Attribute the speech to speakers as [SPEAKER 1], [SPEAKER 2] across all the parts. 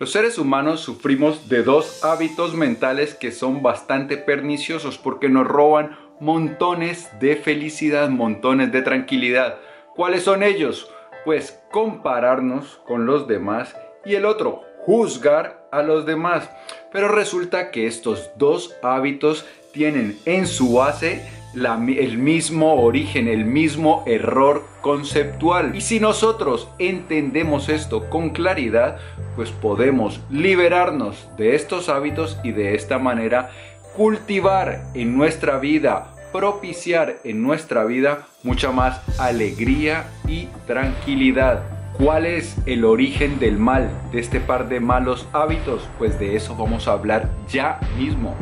[SPEAKER 1] Los seres humanos sufrimos de dos hábitos mentales que son bastante perniciosos porque nos roban montones de felicidad, montones de tranquilidad. ¿Cuáles son ellos? Pues compararnos con los demás y el otro, juzgar a los demás. Pero resulta que estos dos hábitos tienen en su base el mismo origen, el mismo error conceptual. Y si nosotros entendemos esto con claridad, pues podemos liberarnos de estos hábitos y de esta manera cultivar en nuestra vida, propiciar en nuestra vida mucha más alegría y tranquilidad. ¿Cuál es el origen del mal, de este par de malos hábitos? Pues de eso vamos a hablar ya mismo.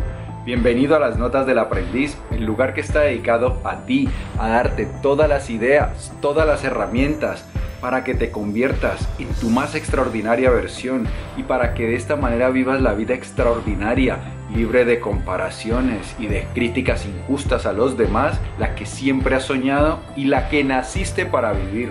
[SPEAKER 1] Bienvenido a las Notas del Aprendiz, el lugar que está dedicado a ti, a darte todas las ideas, todas las herramientas para que te conviertas en tu más extraordinaria versión y para que de esta manera vivas la vida extraordinaria, libre de comparaciones y de críticas injustas a los demás, la que siempre has soñado y la que naciste para vivir.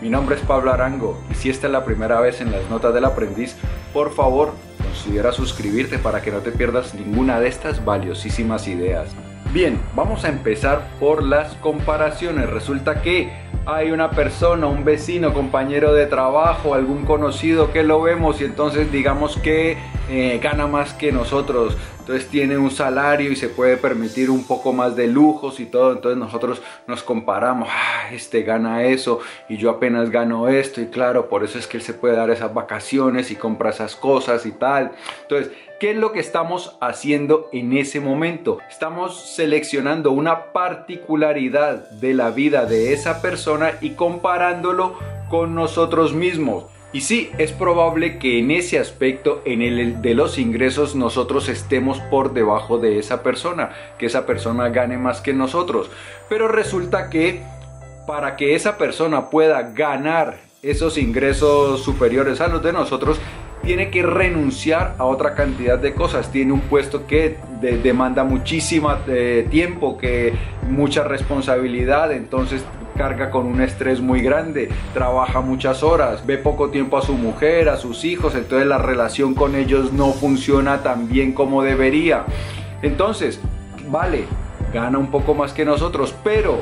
[SPEAKER 1] Mi nombre es Pablo Arango y si esta es la primera vez en las Notas del Aprendiz, por favor considera suscribirte para que no te pierdas ninguna de estas valiosísimas ideas. Bien, vamos a empezar por las comparaciones. Resulta que hay una persona, un vecino, compañero de trabajo, algún conocido que lo vemos y entonces digamos que eh, gana más que nosotros, entonces tiene un salario y se puede permitir un poco más de lujos y todo, entonces nosotros nos comparamos, ah, este gana eso y yo apenas gano esto y claro, por eso es que él se puede dar esas vacaciones y compra esas cosas y tal. Entonces, ¿qué es lo que estamos haciendo en ese momento? Estamos seleccionando una particularidad de la vida de esa persona y comparándolo con nosotros mismos. Y sí, es probable que en ese aspecto, en el de los ingresos, nosotros estemos por debajo de esa persona, que esa persona gane más que nosotros. Pero resulta que para que esa persona pueda ganar esos ingresos superiores a los de nosotros, tiene que renunciar a otra cantidad de cosas. Tiene un puesto que demanda muchísimo eh, tiempo, que mucha responsabilidad, entonces carga con un estrés muy grande, trabaja muchas horas, ve poco tiempo a su mujer, a sus hijos, entonces la relación con ellos no funciona tan bien como debería. Entonces, vale, gana un poco más que nosotros, pero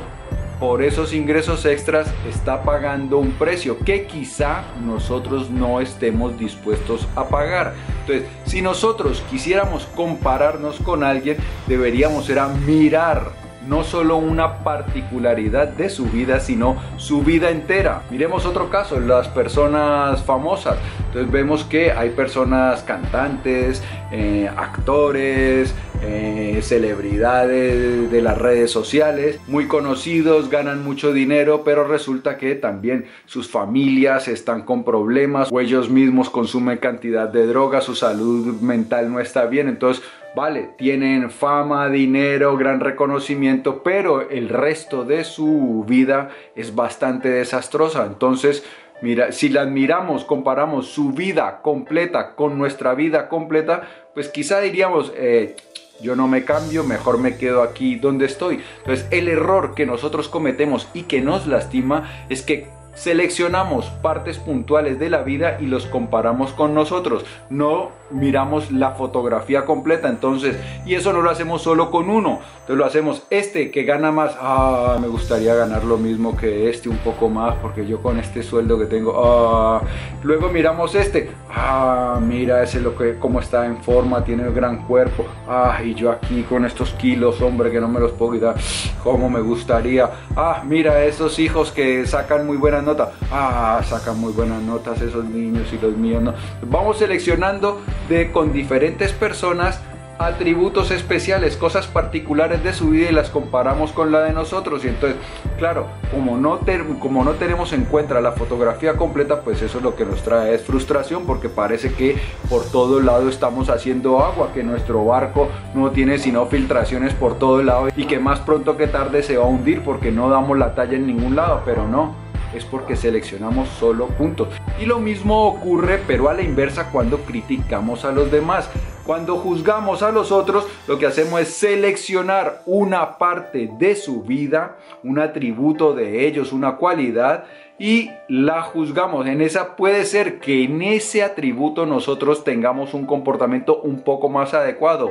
[SPEAKER 1] por esos ingresos extras está pagando un precio que quizá nosotros no estemos dispuestos a pagar. Entonces, si nosotros quisiéramos compararnos con alguien, deberíamos era mirar no solo una particularidad de su vida, sino su vida entera. Miremos otro caso, las personas famosas. Entonces vemos que hay personas cantantes, eh, actores, eh, celebridades de las redes sociales, muy conocidos, ganan mucho dinero, pero resulta que también sus familias están con problemas o ellos mismos consumen cantidad de drogas, su salud mental no está bien, entonces vale, tienen fama, dinero, gran reconocimiento, pero el resto de su vida es bastante desastrosa. Entonces, mira, si la miramos, comparamos su vida completa con nuestra vida completa, pues quizá diríamos, eh, yo no me cambio, mejor me quedo aquí donde estoy. Entonces, el error que nosotros cometemos y que nos lastima es que seleccionamos partes puntuales de la vida y los comparamos con nosotros. No miramos la fotografía completa, entonces, y eso no lo hacemos solo con uno. Entonces lo hacemos este que gana más, ah, me gustaría ganar lo mismo que este, un poco más, porque yo con este sueldo que tengo, ah, luego miramos este, ah, mira ese lo que cómo está en forma, tiene el gran cuerpo, ah, y yo aquí con estos kilos, hombre, que no me los puedo quitar, como me gustaría, ah, mira esos hijos que sacan muy buenas notas, ah, sacan muy buenas notas esos niños y los míos no. Vamos seleccionando de con diferentes personas atributos especiales, cosas particulares de su vida y las comparamos con la de nosotros. Y entonces, claro, como no, como no tenemos en cuenta la fotografía completa, pues eso lo que nos trae es frustración porque parece que por todo lado estamos haciendo agua, que nuestro barco no tiene sino filtraciones por todo lado y que más pronto que tarde se va a hundir porque no damos la talla en ningún lado, pero no es porque seleccionamos solo puntos. Y lo mismo ocurre pero a la inversa cuando criticamos a los demás. Cuando juzgamos a los otros, lo que hacemos es seleccionar una parte de su vida, un atributo de ellos, una cualidad, y la juzgamos. En esa puede ser que en ese atributo nosotros tengamos un comportamiento un poco más adecuado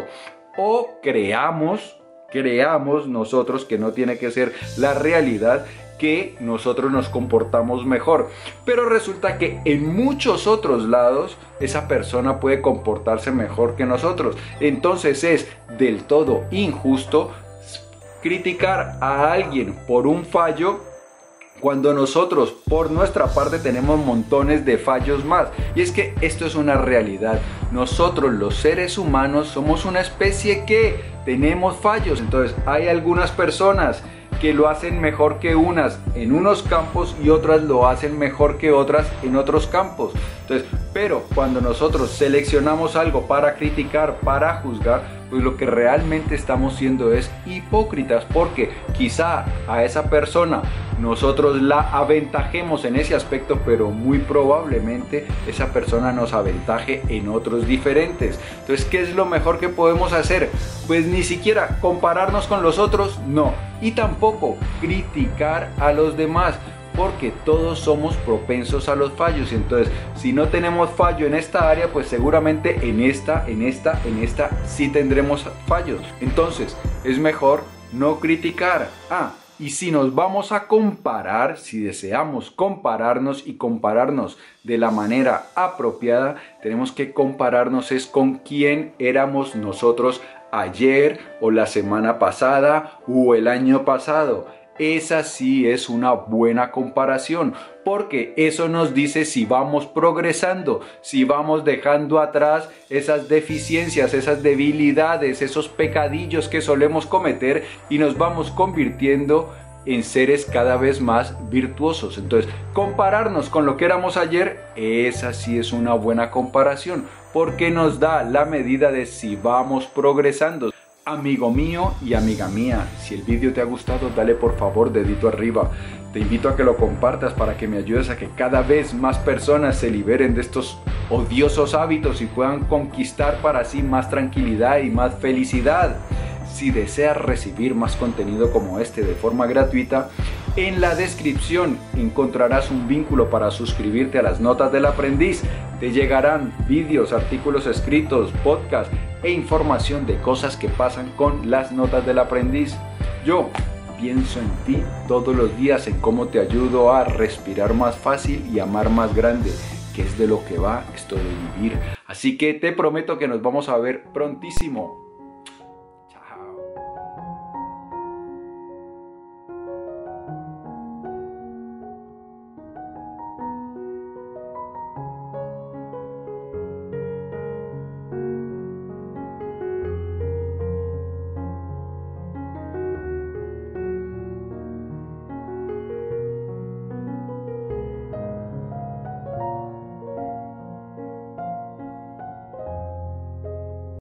[SPEAKER 1] o creamos, creamos nosotros que no tiene que ser la realidad que nosotros nos comportamos mejor. Pero resulta que en muchos otros lados esa persona puede comportarse mejor que nosotros. Entonces es del todo injusto criticar a alguien por un fallo cuando nosotros por nuestra parte tenemos montones de fallos más. Y es que esto es una realidad. Nosotros los seres humanos somos una especie que tenemos fallos. Entonces hay algunas personas que lo hacen mejor que unas en unos campos y otras lo hacen mejor que otras en otros campos. Entonces, pero cuando nosotros seleccionamos algo para criticar, para juzgar, pues lo que realmente estamos siendo es hipócritas porque quizá a esa persona nosotros la aventajemos en ese aspecto, pero muy probablemente esa persona nos aventaje en otros diferentes. Entonces, ¿qué es lo mejor que podemos hacer? Pues ni siquiera compararnos con los otros, no. Y tampoco criticar a los demás porque todos somos propensos a los fallos. Entonces, si no tenemos fallo en esta área, pues seguramente en esta, en esta, en esta sí tendremos fallos. Entonces, es mejor no criticar. Ah, y si nos vamos a comparar, si deseamos compararnos y compararnos de la manera apropiada, tenemos que compararnos es con quién éramos nosotros ayer o la semana pasada o el año pasado. Esa sí es una buena comparación, porque eso nos dice si vamos progresando, si vamos dejando atrás esas deficiencias, esas debilidades, esos pecadillos que solemos cometer y nos vamos convirtiendo en seres cada vez más virtuosos. Entonces, compararnos con lo que éramos ayer, esa sí es una buena comparación, porque nos da la medida de si vamos progresando. Amigo mío y amiga mía, si el vídeo te ha gustado, dale por favor dedito arriba. Te invito a que lo compartas para que me ayudes a que cada vez más personas se liberen de estos odiosos hábitos y puedan conquistar para sí más tranquilidad y más felicidad. Si deseas recibir más contenido como este de forma gratuita, en la descripción encontrarás un vínculo para suscribirte a las notas del aprendiz. Te llegarán vídeos, artículos escritos, podcasts e información de cosas que pasan con las notas del aprendiz. Yo pienso en ti todos los días en cómo te ayudo a respirar más fácil y amar más grande, que es de lo que va esto de vivir. Así que te prometo que nos vamos a ver prontísimo.